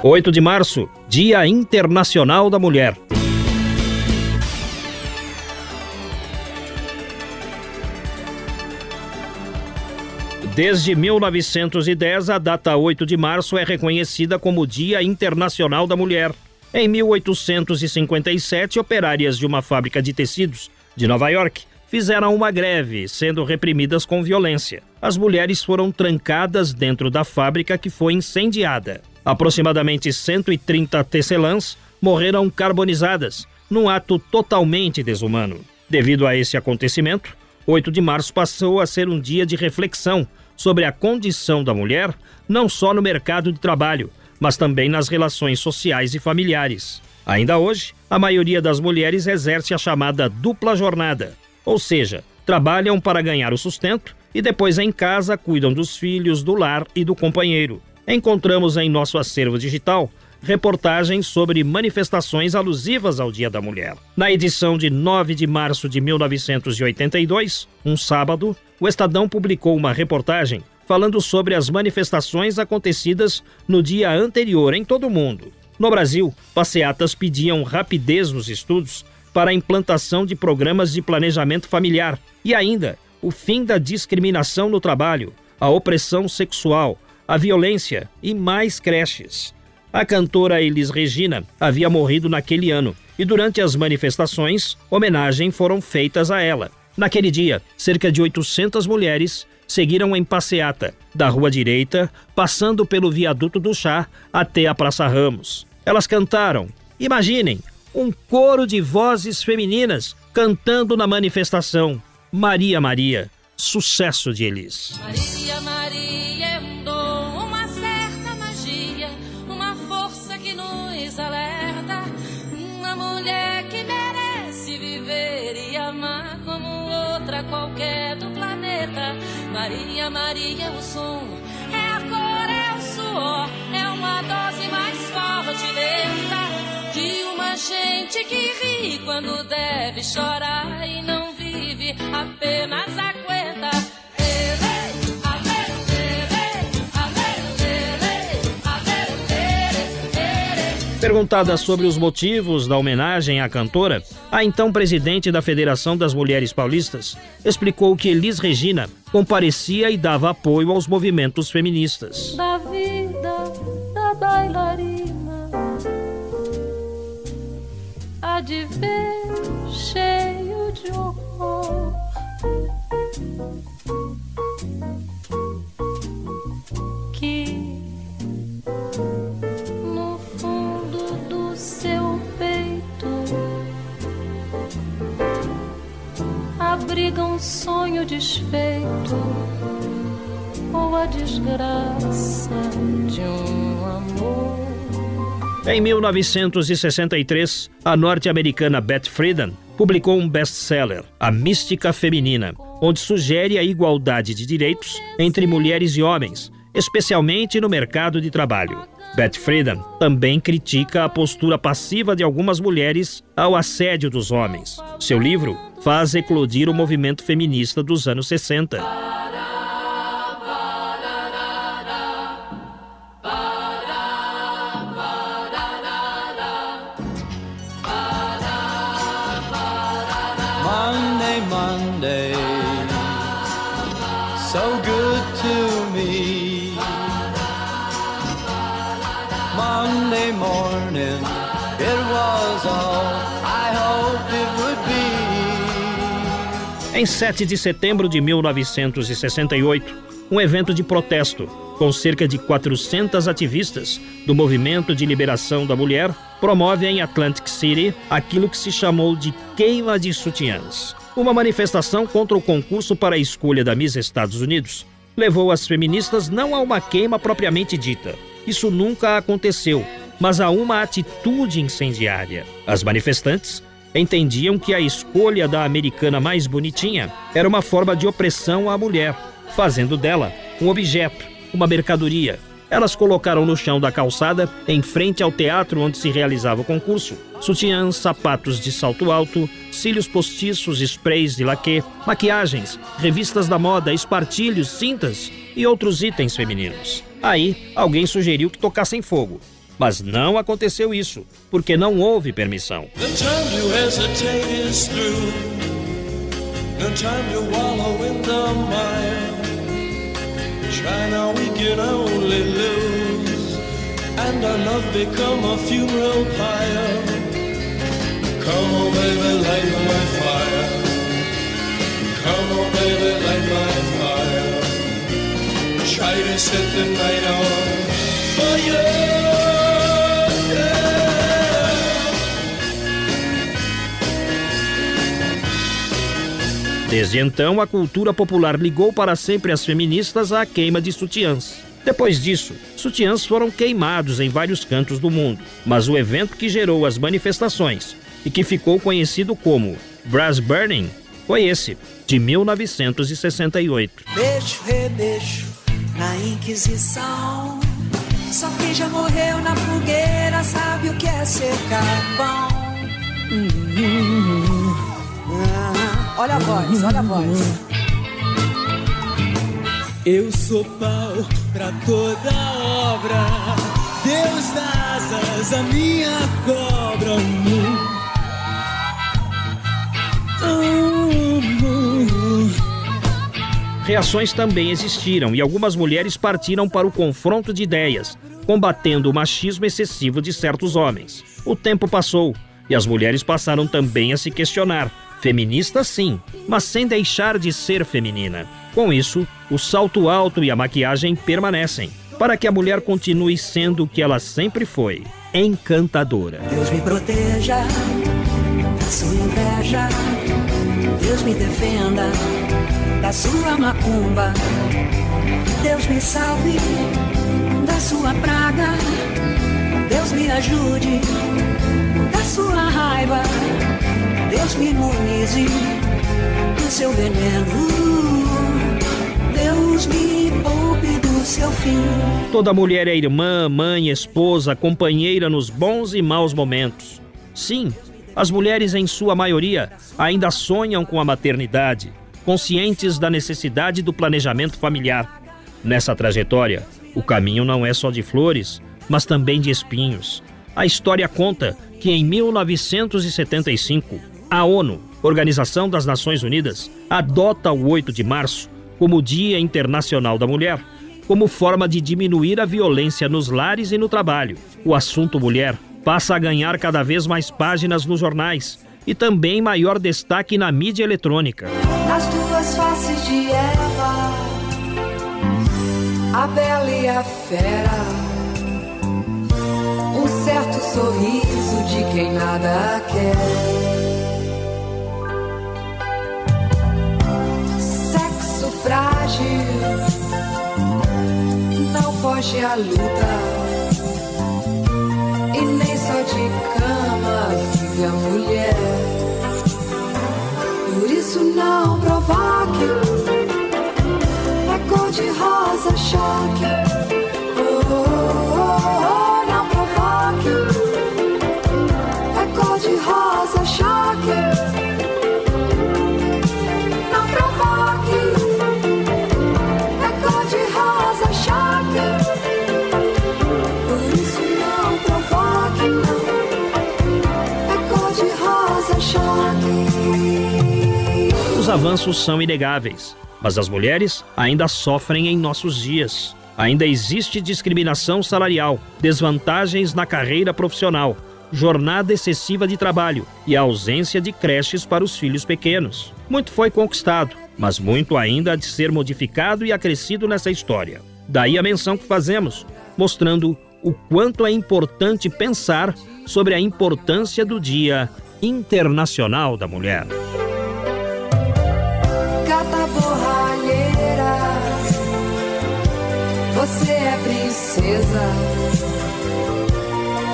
8 de março, Dia Internacional da Mulher. Desde 1910, a data 8 de março é reconhecida como Dia Internacional da Mulher. Em 1857, operárias de uma fábrica de tecidos de Nova York fizeram uma greve, sendo reprimidas com violência. As mulheres foram trancadas dentro da fábrica que foi incendiada. Aproximadamente 130 tecelãs morreram carbonizadas, num ato totalmente desumano. Devido a esse acontecimento, 8 de março passou a ser um dia de reflexão sobre a condição da mulher, não só no mercado de trabalho, mas também nas relações sociais e familiares. Ainda hoje, a maioria das mulheres exerce a chamada dupla jornada, ou seja, trabalham para ganhar o sustento e depois em casa cuidam dos filhos, do lar e do companheiro encontramos em nosso acervo digital reportagens sobre manifestações alusivas ao Dia da Mulher. Na edição de 9 de março de 1982, um sábado, o Estadão publicou uma reportagem falando sobre as manifestações acontecidas no dia anterior em todo o mundo. No Brasil, passeatas pediam rapidez nos estudos para a implantação de programas de planejamento familiar e ainda o fim da discriminação no trabalho, a opressão sexual, a violência e mais creches. A cantora Elis Regina havia morrido naquele ano e durante as manifestações, homenagem foram feitas a ela. Naquele dia, cerca de 800 mulheres seguiram em passeata, da Rua Direita, passando pelo viaduto do Chá até a Praça Ramos. Elas cantaram, imaginem, um coro de vozes femininas cantando na manifestação. Maria Maria, sucesso de Elis. Maria Maria Maria, o som é a cor, é o suor, é uma dose mais forte lenta de uma gente que ri quando deve chorar e não vive apenas Perguntada sobre os motivos da homenagem à cantora, a então presidente da Federação das Mulheres Paulistas explicou que Elis Regina comparecia e dava apoio aos movimentos feministas. Da vida da bailarina, há de ver cheio de horror. Um sonho desfeito ou a desgraça de um amor. Em 1963, a norte-americana Beth Friedan publicou um best-seller, A Mística Feminina, onde sugere a igualdade de direitos entre mulheres e homens, especialmente no mercado de trabalho. Beth Friedan também critica a postura passiva de algumas mulheres ao assédio dos homens. Seu livro faz eclodir o movimento feminista dos anos 60. Em 7 de setembro de 1968, um evento de protesto com cerca de 400 ativistas do Movimento de Liberação da Mulher promove em Atlantic City aquilo que se chamou de queima de sutiãs. Uma manifestação contra o concurso para a escolha da Miss Estados Unidos levou as feministas não a uma queima propriamente dita, isso nunca aconteceu, mas a uma atitude incendiária. As manifestantes entendiam que a escolha da americana mais bonitinha era uma forma de opressão à mulher, fazendo dela um objeto, uma mercadoria. Elas colocaram no chão da calçada, em frente ao teatro onde se realizava o concurso, sutiãs, sapatos de salto alto, cílios postiços, sprays de laque, maquiagens, revistas da moda, espartilhos, cintas e outros itens femininos. Aí, alguém sugeriu que tocassem fogo. Mas não aconteceu isso, porque não houve permissão. Try to set the night on fire Desde então, a cultura popular ligou para sempre as feministas à queima de sutiãs. Depois disso, sutiãs foram queimados em vários cantos do mundo, mas o evento que gerou as manifestações e que ficou conhecido como Brass Burning foi esse, de 1968. Beijo, rebeixo, na Inquisição. Só quem já morreu na fogueira sabe o que é ser carvão. Hum, hum, hum. Olha a voz, olha a voz. Eu sou pau pra toda obra. Deus dá asas a minha cobra. Reações também existiram e algumas mulheres partiram para o confronto de ideias, combatendo o machismo excessivo de certos homens. O tempo passou e as mulheres passaram também a se questionar Feminista, sim, mas sem deixar de ser feminina. Com isso, o salto alto e a maquiagem permanecem, para que a mulher continue sendo o que ela sempre foi: encantadora. Deus me proteja da sua inveja, Deus me defenda da sua macumba, Deus me salve da sua praga, Deus me ajude da sua raiva. Deus me imunize do seu veneno. Deus me poupe do seu fim. Toda mulher é irmã, mãe, esposa, companheira nos bons e maus momentos. Sim, as mulheres, em sua maioria, ainda sonham com a maternidade, conscientes da necessidade do planejamento familiar. Nessa trajetória, o caminho não é só de flores, mas também de espinhos. A história conta que em 1975, a ONU, Organização das Nações Unidas, adota o 8 de março como Dia Internacional da Mulher, como forma de diminuir a violência nos lares e no trabalho. O assunto mulher passa a ganhar cada vez mais páginas nos jornais e também maior destaque na mídia eletrônica. Nas duas faces de Eva, a bela e a fera, um certo sorriso de quem nada quer. Não foge à luta. E nem só de cama vive a mulher. Por isso não provoque, é cor de rosa choque. Os avanços são inegáveis, mas as mulheres ainda sofrem em nossos dias. Ainda existe discriminação salarial, desvantagens na carreira profissional, jornada excessiva de trabalho e a ausência de creches para os filhos pequenos. Muito foi conquistado, mas muito ainda há de ser modificado e acrescido nessa história. Daí a menção que fazemos, mostrando o quanto é importante pensar sobre a importância do Dia Internacional da Mulher. Você é princesa. acesa.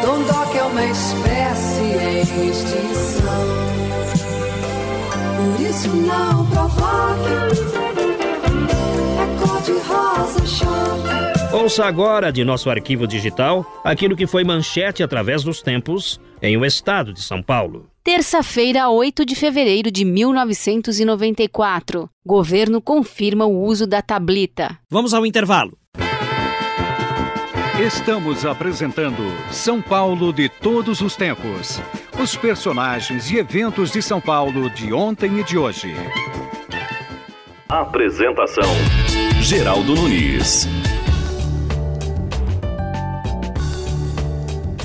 Dondoca é uma espécie em extinção. Por isso não provoque. É cor de rosa choque. Ouça agora de nosso arquivo digital aquilo que foi manchete através dos tempos em o estado de São Paulo. Terça-feira, 8 de fevereiro de 1994. Governo confirma o uso da tablita. Vamos ao intervalo. Estamos apresentando São Paulo de todos os tempos. Os personagens e eventos de São Paulo de ontem e de hoje. Apresentação: Geraldo Nunes.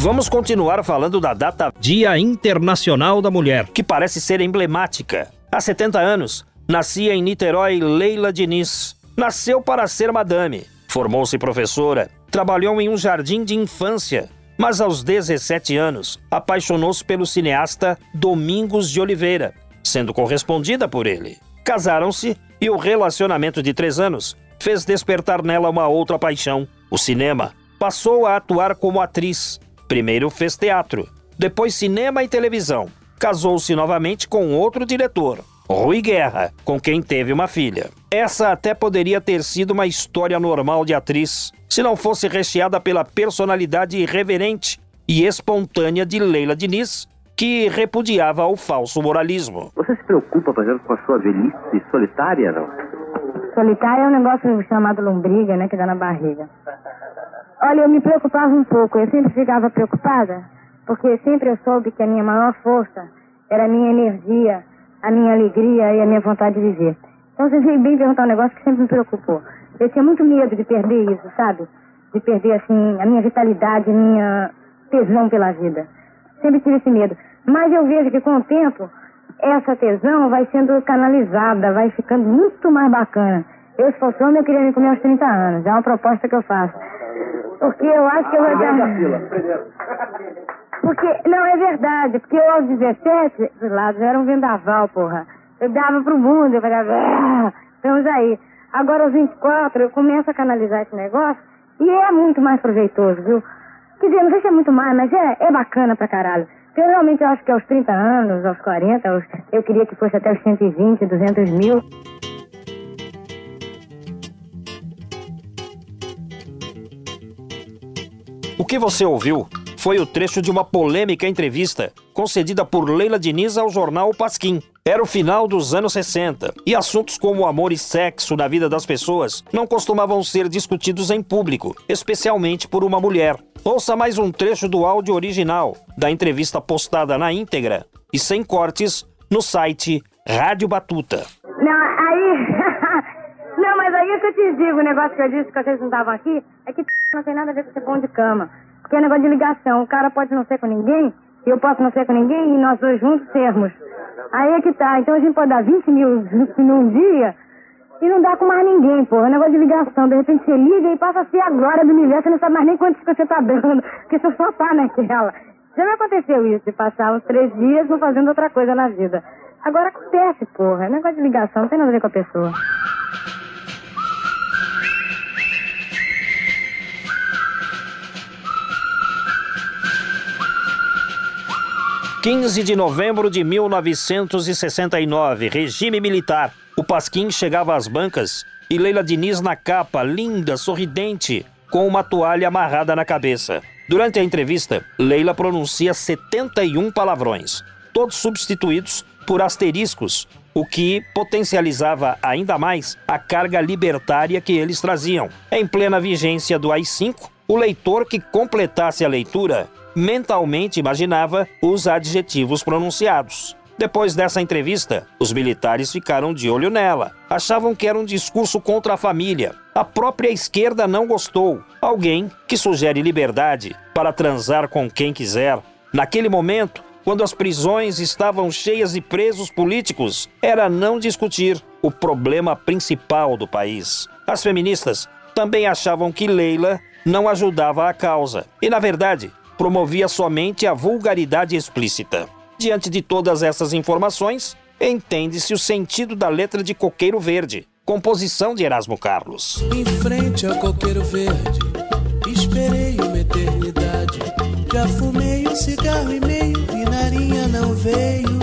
Vamos continuar falando da data Dia Internacional da Mulher, que parece ser emblemática. Há 70 anos, nascia em Niterói Leila Diniz. Nasceu para ser madame. Formou-se professora. Trabalhou em um jardim de infância. Mas aos 17 anos, apaixonou-se pelo cineasta Domingos de Oliveira, sendo correspondida por ele. Casaram-se e o relacionamento de três anos fez despertar nela uma outra paixão, o cinema. Passou a atuar como atriz Primeiro fez teatro, depois cinema e televisão. Casou-se novamente com outro diretor, Rui Guerra, com quem teve uma filha. Essa até poderia ter sido uma história normal de atriz, se não fosse recheada pela personalidade irreverente e espontânea de Leila Diniz, que repudiava o falso moralismo. Você se preocupa, por exemplo, com a sua velhice solitária, não? Solitária é um negócio chamado lombriga, né, que dá na barriga. Olha, eu me preocupava um pouco, eu sempre ficava preocupada, porque sempre eu soube que a minha maior força era a minha energia, a minha alegria e a minha vontade de viver. Então você veio bem perguntar um negócio que sempre me preocupou. Eu tinha muito medo de perder isso, sabe? De perder, assim, a minha vitalidade, a minha tesão pela vida. Sempre tive esse medo. Mas eu vejo que com o tempo, essa tesão vai sendo canalizada, vai ficando muito mais bacana. Eu, se fosse homem, eu queria me comer aos 30 anos. É uma proposta que eu faço. Porque eu acho que eu vou dar. Porque, não, é verdade, porque eu aos 17, do lado, era um vendaval, porra. Eu dava pro mundo, eu falava, ah, estamos aí. Agora aos 24, eu começo a canalizar esse negócio e é muito mais proveitoso, viu? Quer dizer, não sei se é muito mais, mas é, é bacana pra caralho. Porque eu realmente acho que aos 30 anos, aos 40, aos, eu queria que fosse até os 120, 200 mil. O que você ouviu foi o trecho de uma polêmica entrevista concedida por Leila Diniz ao jornal Pasquim. Era o final dos anos 60 e assuntos como amor e sexo na vida das pessoas não costumavam ser discutidos em público, especialmente por uma mulher. Ouça mais um trecho do áudio original da entrevista postada na íntegra e sem cortes no site Rádio Batuta. Não, aí. não, mas aí é que eu te digo, o negócio que eu disse que vocês não estavam aqui, é que não tem nada a ver com ser bom de cama. Porque é negócio de ligação. O cara pode não ser com ninguém, eu posso não ser com ninguém, e nós dois juntos sermos. Aí é que tá. Então a gente pode dar 20 mil num dia e não dá com mais ninguém, porra. É negócio de ligação. De repente você liga e passa a ser a glória do universo, você não sabe mais nem quantos que você tá dando, porque você só tá naquela. Já me aconteceu isso, de passar uns três dias não fazendo outra coisa na vida. Agora acontece, porra. É negócio de ligação, não tem nada a ver com a pessoa. 15 de novembro de 1969, regime militar. O Pasquim chegava às bancas e Leila Diniz na capa, linda, sorridente, com uma toalha amarrada na cabeça. Durante a entrevista, Leila pronuncia 71 palavrões, todos substituídos por asteriscos, o que potencializava ainda mais a carga libertária que eles traziam. Em plena vigência do AI-5, o leitor que completasse a leitura mentalmente imaginava os adjetivos pronunciados. Depois dessa entrevista, os militares ficaram de olho nela. Achavam que era um discurso contra a família. A própria esquerda não gostou. Alguém que sugere liberdade para transar com quem quiser. Naquele momento, quando as prisões estavam cheias de presos políticos, era não discutir o problema principal do país. As feministas também achavam que Leila não ajudava a causa. E, na verdade, promovia somente a vulgaridade explícita. Diante de todas essas informações, entende-se o sentido da letra de Coqueiro Verde, composição de Erasmo Carlos. Em frente ao coqueiro verde, esperei uma eternidade. Já fumei um cigarro e meio e narinha não veio.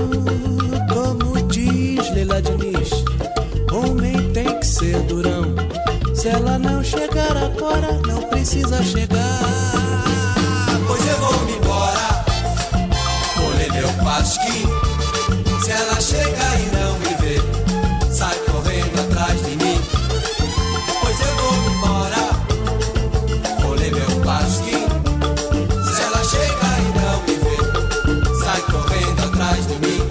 Como diz Leila Diniz, homem tem que ser durão. Se ela não chegar agora, não precisa chegar. Se ela chegar e não me ver, sai correndo atrás de mim. Pois eu vou embora, vou ler meu pasquim. Se ela chegar e não me ver, sai correndo atrás de mim.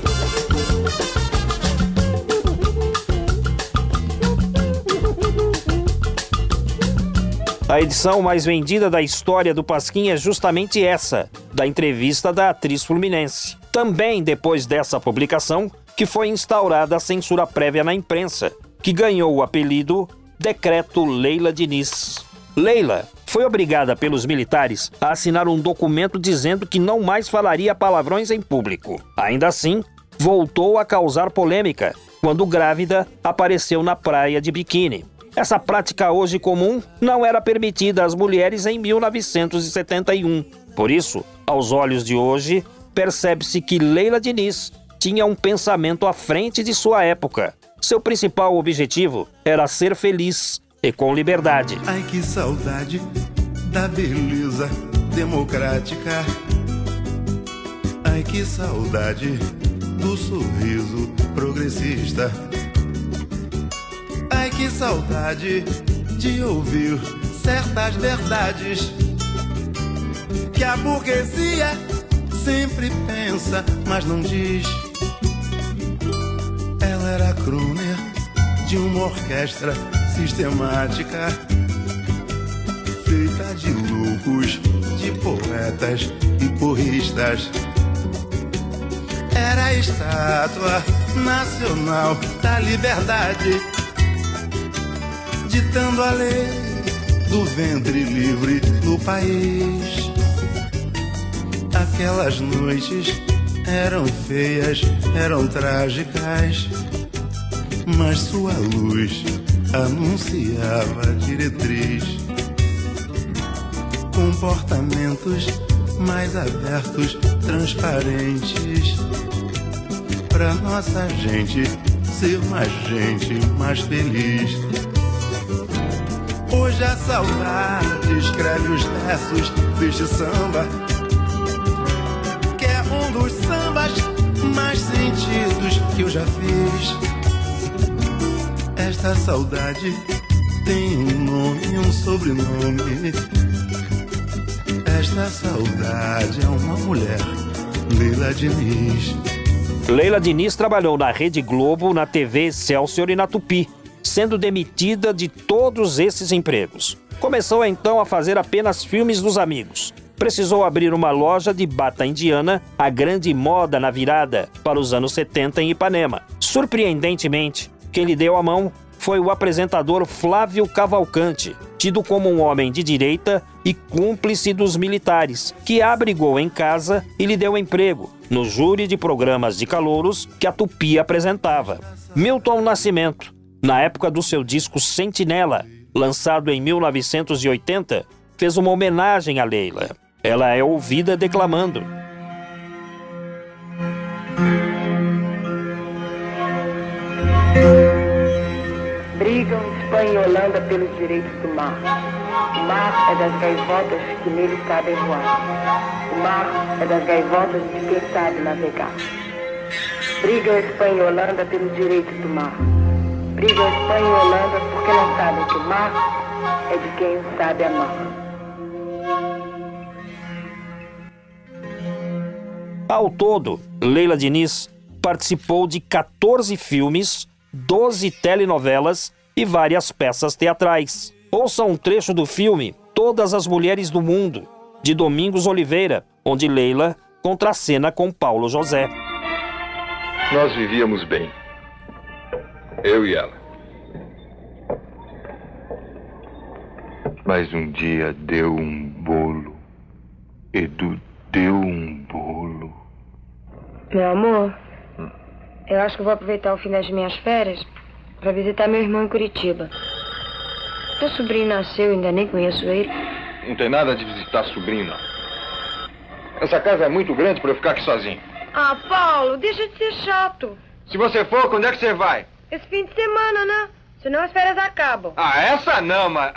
A edição mais vendida da história do Pasquim é justamente essa, da entrevista da atriz fluminense. Também depois dessa publicação, que foi instaurada a censura prévia na imprensa, que ganhou o apelido Decreto Leila Diniz. Leila foi obrigada pelos militares a assinar um documento dizendo que não mais falaria palavrões em público. Ainda assim, voltou a causar polêmica quando grávida apareceu na praia de biquíni. Essa prática hoje comum não era permitida às mulheres em 1971. Por isso, aos olhos de hoje, percebe-se que Leila Diniz tinha um pensamento à frente de sua época. Seu principal objetivo era ser feliz e com liberdade. Ai que saudade da beleza democrática. Ai que saudade do sorriso progressista. Ai que saudade de ouvir certas verdades que a burguesia sempre pensa, mas não diz. Ela era crooner de uma orquestra sistemática, feita de loucos, de poetas e porristas. Era a estátua nacional da liberdade, ditando a lei do ventre livre no país. Aquelas noites eram feias, eram trágicas, mas sua luz anunciava diretriz. Comportamentos mais abertos, transparentes, pra nossa gente ser mais gente, mais feliz. Hoje a saudade escreve os versos deste samba que eu já fiz. Esta saudade tem um nome e um sobrenome. Esta saudade é uma mulher, Leila Diniz. Leila Diniz trabalhou na Rede Globo, na TV Excelsior e na Tupi, sendo demitida de todos esses empregos. Começou então a fazer apenas filmes dos amigos. Precisou abrir uma loja de bata indiana, a grande moda na virada para os anos 70 em Ipanema. Surpreendentemente, quem lhe deu a mão foi o apresentador Flávio Cavalcante, tido como um homem de direita e cúmplice dos militares, que abrigou em casa e lhe deu emprego no júri de programas de calouros que a Tupi apresentava. Milton Nascimento, na época do seu disco Sentinela, lançado em 1980, fez uma homenagem a Leila. Ela é ouvida declamando. Brigam Espanha e Holanda pelos direitos do mar. O mar é das gaivotas que nele sabem voar. O mar é das gaivotas de quem sabe navegar. Brigam Espanha e Holanda pelos direitos do mar. Brigam Espanha e Holanda porque não sabem que o mar é de quem sabe amar. Ao todo, Leila Diniz participou de 14 filmes, 12 telenovelas e várias peças teatrais. Ouça um trecho do filme Todas as Mulheres do Mundo, de Domingos Oliveira, onde Leila contracena com Paulo José. Nós vivíamos bem. Eu e ela. Mas um dia deu um bolo. Edu deu um bolo. Meu amor, eu acho que vou aproveitar o fim das minhas férias para visitar meu irmão em Curitiba. Meu sobrinho nasceu, ainda nem conheço ele. Não tem nada de visitar sobrinho, não. Essa casa é muito grande para eu ficar aqui sozinho. Ah, Paulo, deixa de ser chato. Se você for, quando é que você vai? Esse fim de semana, né? Senão as férias acabam. Ah, essa não, mas.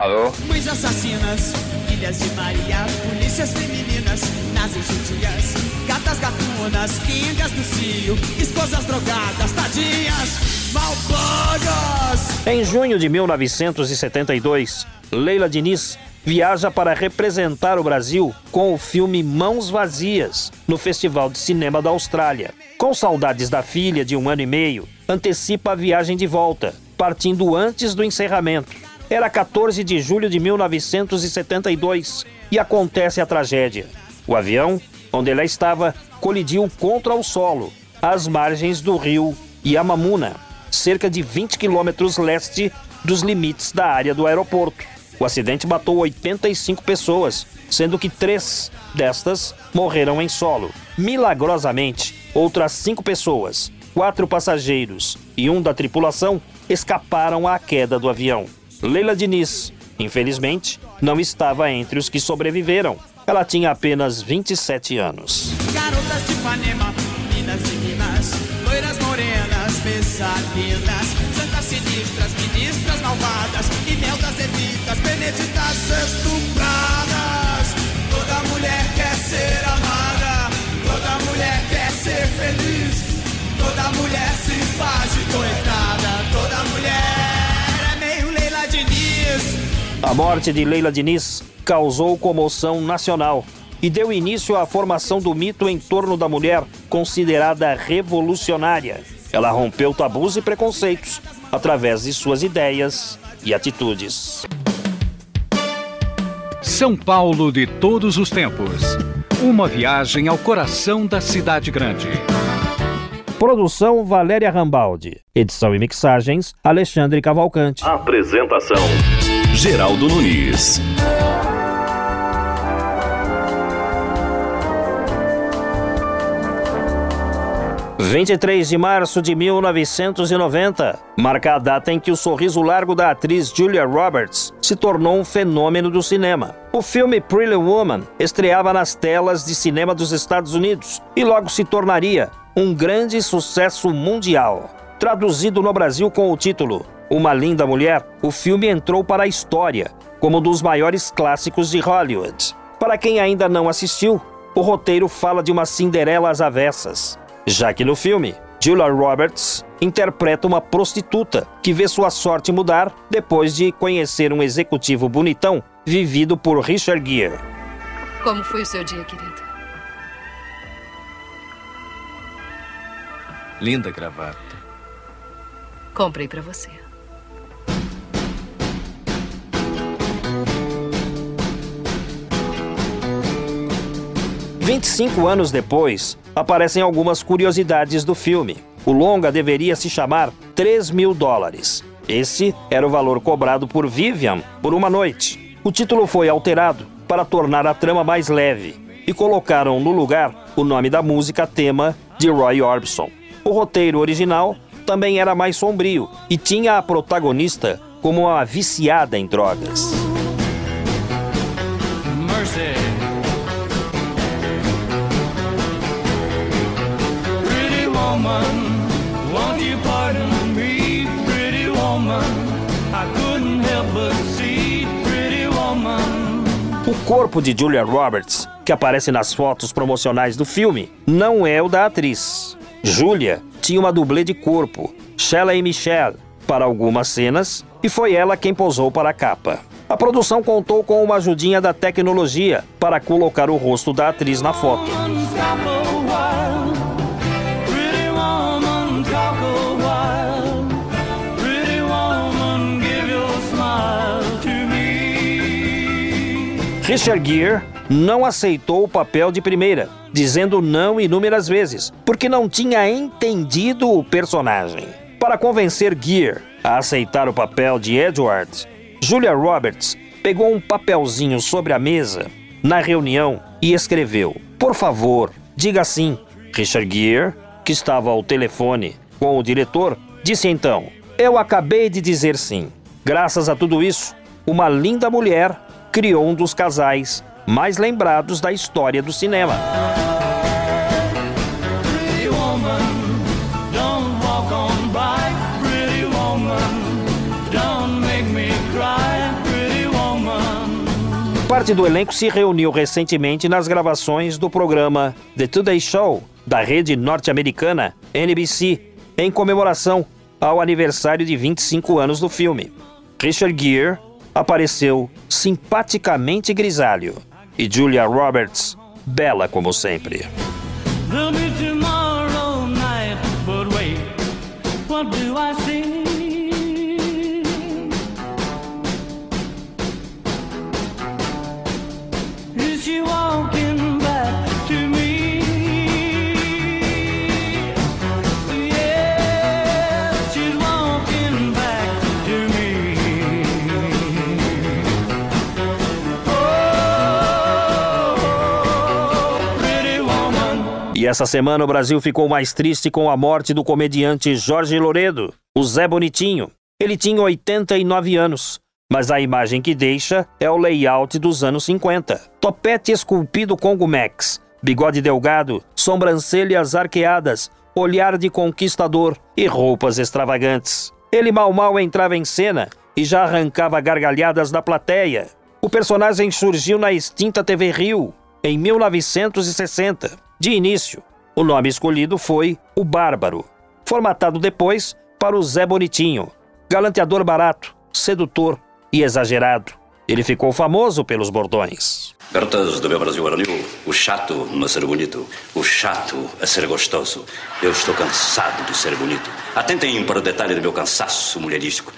Alô? Mães assassinas, filhas de Maria, polícias femininas, nazis judias, gatas gatunas, quengas do cio, esposas drogadas, tadinhas, malvadas. Em junho de 1972, Leila Diniz viaja para representar o Brasil com o filme Mãos Vazias no Festival de Cinema da Austrália. Com saudades da filha de um ano e meio, antecipa a viagem de volta, partindo antes do encerramento. Era 14 de julho de 1972 e acontece a tragédia. O avião, onde ela estava, colidiu contra o solo, às margens do rio Yamamuna, cerca de 20 quilômetros leste dos limites da área do aeroporto. O acidente matou 85 pessoas, sendo que três destas morreram em solo. Milagrosamente, outras cinco pessoas, quatro passageiros e um da tripulação escaparam à queda do avião. Leila Diniz, infelizmente, não estava entre os que sobreviveram. Ela tinha apenas 27 anos. Garotas de Ipanema, minas de Minas, loiras morenas, besalinas, santas sinistras, ministras malvadas, imeldas evitas, beneditas estupradas. Toda mulher quer ser amada, toda mulher quer ser feliz, toda mulher se faz de coitada, A morte de Leila Diniz causou comoção nacional e deu início à formação do mito em torno da mulher considerada revolucionária. Ela rompeu tabus e preconceitos através de suas ideias e atitudes. São Paulo de todos os tempos. Uma viagem ao coração da cidade grande. Produção Valéria Rambaldi. Edição e mixagens Alexandre Cavalcante. Apresentação: Geraldo Nunes. 23 de março de 1990 marca a data em que o sorriso largo da atriz Julia Roberts se tornou um fenômeno do cinema. O filme Pretty Woman estreava nas telas de cinema dos Estados Unidos e logo se tornaria um grande sucesso mundial. Traduzido no Brasil com o título Uma Linda Mulher, o filme entrou para a história como um dos maiores clássicos de Hollywood. Para quem ainda não assistiu, o roteiro fala de uma Cinderela às avessas, já que no filme, Julia Roberts interpreta uma prostituta que vê sua sorte mudar depois de conhecer um executivo bonitão vivido por Richard Gere. Como foi o seu dia, querido? Linda gravata. Comprei para você. Vinte e cinco anos depois, aparecem algumas curiosidades do filme. O longa deveria se chamar 3 mil dólares. Esse era o valor cobrado por Vivian por uma noite. O título foi alterado para tornar a trama mais leve e colocaram no lugar o nome da música tema de Roy Orbison. O roteiro original também era mais sombrio e tinha a protagonista como uma viciada em drogas. Corpo de Julia Roberts, que aparece nas fotos promocionais do filme, não é o da atriz. Julia tinha uma dublê de corpo, Shelley Michelle, para algumas cenas, e foi ela quem posou para a capa. A produção contou com uma ajudinha da tecnologia para colocar o rosto da atriz na foto. Richard Gere não aceitou o papel de primeira, dizendo não inúmeras vezes, porque não tinha entendido o personagem. Para convencer Gere a aceitar o papel de Edward, Julia Roberts pegou um papelzinho sobre a mesa na reunião e escreveu: Por favor, diga sim. Richard Gere, que estava ao telefone com o diretor, disse então: Eu acabei de dizer sim. Graças a tudo isso, uma linda mulher criou um dos casais mais lembrados da história do cinema. Parte do elenco se reuniu recentemente nas gravações do programa The Today Show, da rede norte-americana NBC, em comemoração ao aniversário de 25 anos do filme. Richard Gere apareceu simpaticamente grisalho e Julia Roberts, bela como sempre. Essa semana o Brasil ficou mais triste com a morte do comediante Jorge Loredo, o Zé Bonitinho. Ele tinha 89 anos, mas a imagem que deixa é o layout dos anos 50. Topete esculpido com gumex, bigode delgado, sobrancelhas arqueadas, olhar de conquistador e roupas extravagantes. Ele mal mal entrava em cena e já arrancava gargalhadas da plateia. O personagem surgiu na extinta TV Rio, em 1960. De início, o nome escolhido foi O Bárbaro, formatado depois para o Zé Bonitinho, galanteador barato, sedutor e exagerado. Ele ficou famoso pelos bordões. Garotas do meu Brasil varonil, o chato não ser bonito, o chato é ser gostoso. Eu estou cansado de ser bonito. Atentem para o detalhe do meu cansaço mulherístico.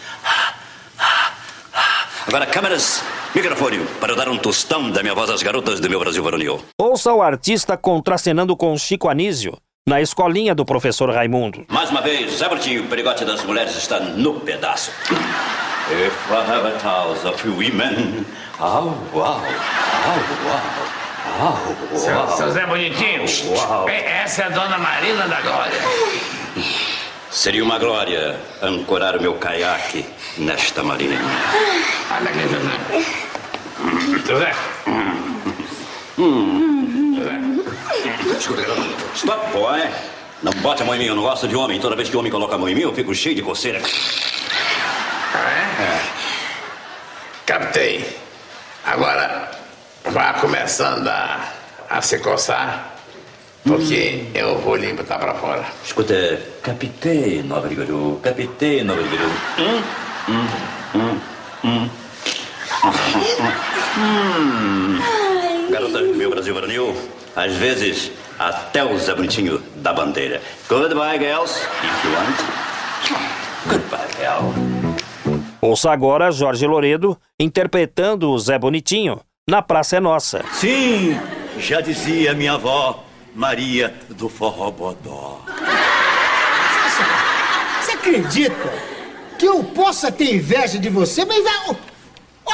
Agora, câmeras, microfone, para eu dar um tostão da minha voz às garotas do meu Brasil varonil. Ouça o artista contracenando com Chico Anísio na escolinha do professor Raimundo. Mais uma vez, Zé Bertinho, o perigote das mulheres está no pedaço. If I have a thousand of women, oh wow, oh wow, oh Seu, wow. seu Zé Bonitinho, Uau. e- essa é a dona Marina da Glória. Seria uma glória ancorar o meu caiaque nesta marinha. Olha aqui, Zé. Escuta, Stop, boy. Não bote a mão em mim, eu não gosto de homem. Toda vez que o homem coloca a mão em mim, eu fico cheio de coceira. É? Captei. Agora vá começando a, a se coçar, porque eu vou lhe botar pra fora. Escuta, capitei, Nova Liguru, capitei, Nova Liguru. Hum, hum, hum, hum. Hum. Garota do meu Brasil varonil, às vezes até o Zé Bonitinho da bandeira. Goodbye, girls, if you want. Goodbye, girl. Ouça agora Jorge Loredo interpretando o Zé Bonitinho na Praça é Nossa. Sim, já dizia minha avó, Maria do Forró Bodó. Você acredita que eu possa ter inveja de você? Mas ah,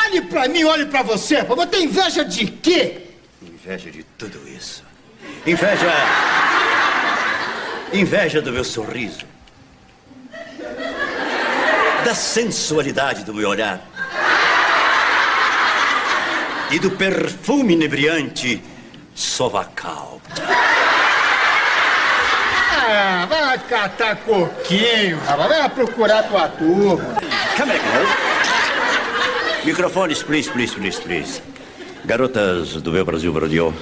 olhe pra mim, olhe pra você. pô. Vou ter inveja de quê? Inveja de tudo isso. Inveja. Inveja do meu sorriso. Da sensualidade do meu olhar. E do perfume inebriante sovacal. Ah, vai catar coquinho, rapaz. Vai procurar tua turma. Come back, girls. Microfones, please, please, please, please. Garotas do meu Brasil Brasil,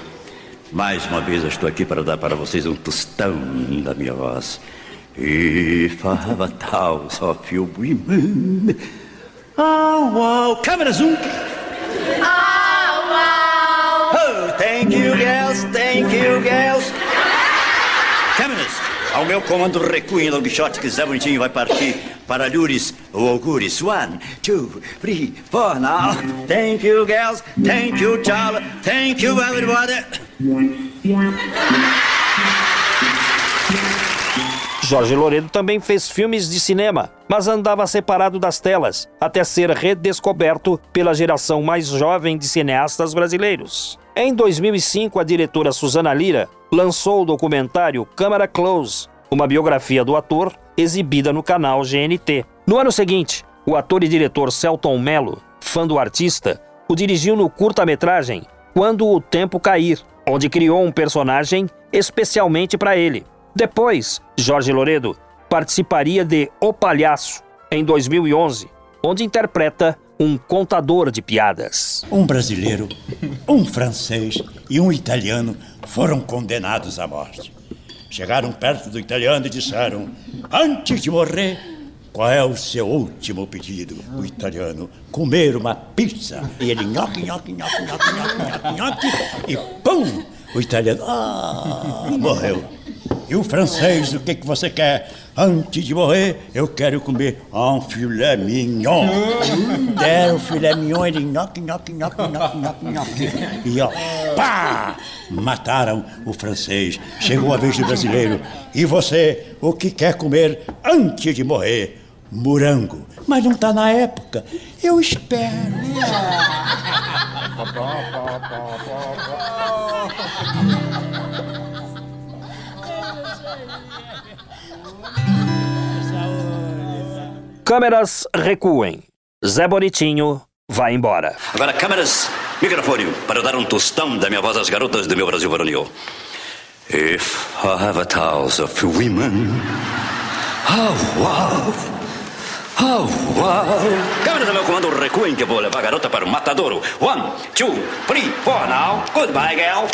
mais uma vez eu estou aqui para dar para vocês um tostão da minha voz. If I have a thousand of you women. Oh, wow. Câmera zoom. Oh, thank you, girls. Thank you, girls. Câmeras, ao meu comando recuem Long Shot que Zé Bonitinho vai partir para Lures ou Algures. One, two, three, four now. Thank you, girls. Thank you, Charlie. Thank you, everybody. Jorge Loredo também fez filmes de cinema, mas andava separado das telas, até ser redescoberto pela geração mais jovem de cineastas brasileiros. Em 2005, a diretora Suzana Lira lançou o documentário Câmara Close, uma biografia do ator exibida no canal GNT. No ano seguinte, o ator e diretor Celton Mello, fã do artista, o dirigiu no curta-metragem Quando o Tempo Cair, onde criou um personagem especialmente para ele. Depois, Jorge Loredo participaria de O Palhaço, em 2011, onde interpreta um contador de piadas. Um brasileiro, um francês e um italiano foram condenados à morte. Chegaram perto do italiano e disseram: Antes de morrer, qual é o seu último pedido? O italiano: comer uma pizza. E ele: nhoque, nhoque, nhoque, nhoque, nhoque, nhoque, nhoque. E pum! O italiano: ah, morreu. E o francês, o que, que você quer? Antes de morrer, eu quero comer um filé mignon. Deram o filé mignon, ele nhoque, nhoque, nhoque, nhoque, nhoque, nhoque. E ó, pá! Mataram o francês. Chegou a vez do brasileiro. E você, o que quer comer antes de morrer? Morango. Mas não tá na época. Eu espero. Câmeras recuem. Zé Bonitinho vai embora. Agora, câmeras, microfone, para eu dar um tostão da minha voz às garotas do meu Brasil varonil. If I have a thousand of women, oh wow, oh wow. Câmeras do meu comando recuem que eu vou levar a garota para o matadouro. One, two, three, four now. Goodbye, girl.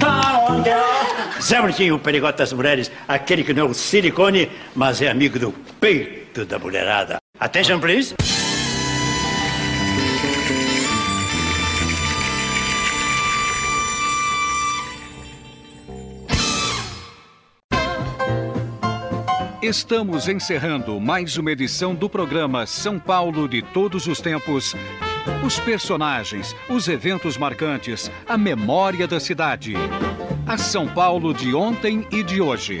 On, girl. Zé Bonitinho, o perigote das mulheres, aquele que não é o silicone, mas é amigo do peito da mulherada. Attention, please. Estamos encerrando mais uma edição do programa São Paulo de Todos os Tempos. Os personagens, os eventos marcantes, a memória da cidade. A São Paulo de ontem e de hoje.